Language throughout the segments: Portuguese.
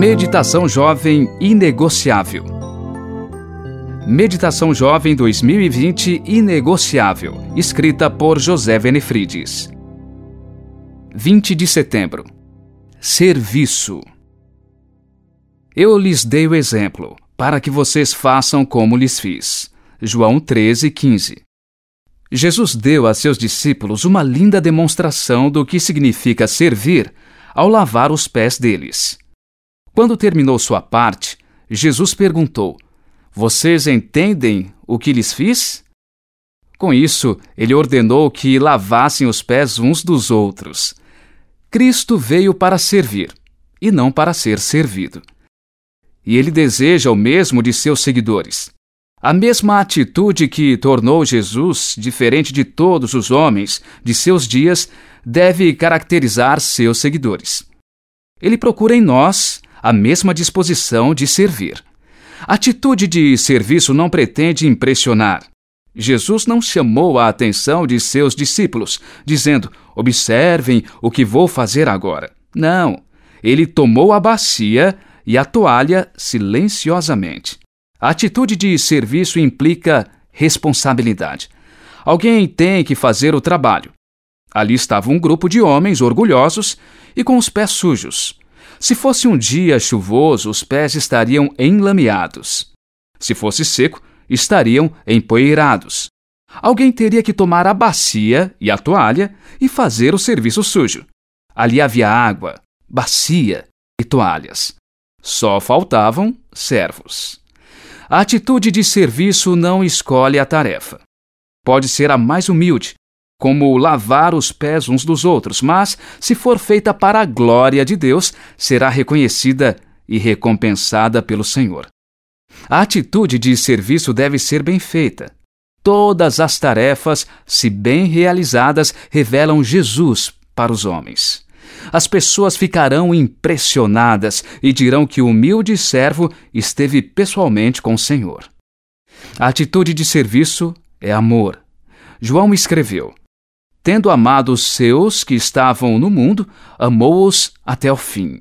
Meditação Jovem Inegociável. Meditação Jovem 2020 Inegociável, escrita por José Venefrides. 20 de setembro. Serviço. Eu lhes dei o exemplo, para que vocês façam como lhes fiz. João 13, 15. Jesus deu a seus discípulos uma linda demonstração do que significa servir ao lavar os pés deles. Quando terminou sua parte, Jesus perguntou: Vocês entendem o que lhes fiz? Com isso, ele ordenou que lavassem os pés uns dos outros. Cristo veio para servir e não para ser servido. E ele deseja o mesmo de seus seguidores. A mesma atitude que tornou Jesus diferente de todos os homens de seus dias deve caracterizar seus seguidores. Ele procura em nós a mesma disposição de servir. Atitude de serviço não pretende impressionar. Jesus não chamou a atenção de seus discípulos, dizendo: Observem o que vou fazer agora. Não. Ele tomou a bacia e a toalha silenciosamente. A atitude de serviço implica responsabilidade. Alguém tem que fazer o trabalho. Ali estava um grupo de homens orgulhosos e com os pés sujos. Se fosse um dia chuvoso, os pés estariam enlameados. Se fosse seco, estariam empoeirados. Alguém teria que tomar a bacia e a toalha e fazer o serviço sujo. Ali havia água, bacia e toalhas. Só faltavam servos. A atitude de serviço não escolhe a tarefa. Pode ser a mais humilde, como lavar os pés uns dos outros, mas, se for feita para a glória de Deus, será reconhecida e recompensada pelo Senhor. A atitude de serviço deve ser bem feita. Todas as tarefas, se bem realizadas, revelam Jesus para os homens. As pessoas ficarão impressionadas e dirão que o humilde servo esteve pessoalmente com o Senhor. A atitude de serviço é amor. João escreveu: Tendo amado os seus que estavam no mundo, amou-os até o fim.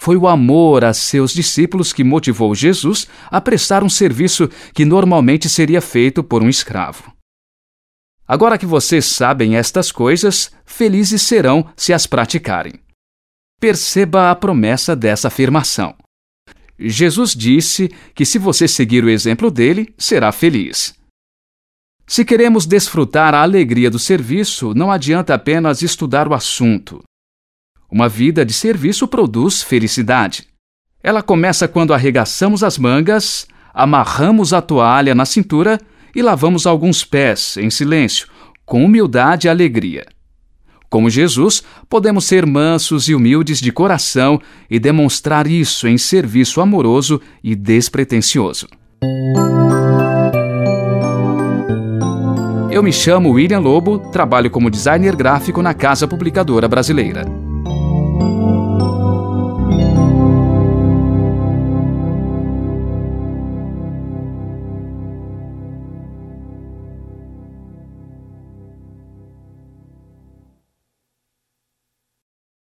Foi o amor a seus discípulos que motivou Jesus a prestar um serviço que normalmente seria feito por um escravo. Agora que vocês sabem estas coisas, felizes serão se as praticarem. Perceba a promessa dessa afirmação. Jesus disse que se você seguir o exemplo dele, será feliz. Se queremos desfrutar a alegria do serviço, não adianta apenas estudar o assunto. Uma vida de serviço produz felicidade. Ela começa quando arregaçamos as mangas, amarramos a toalha na cintura e lavamos alguns pés, em silêncio, com humildade e alegria. Como Jesus, podemos ser mansos e humildes de coração e demonstrar isso em serviço amoroso e despretensioso. Eu me chamo William Lobo, trabalho como designer gráfico na Casa Publicadora Brasileira.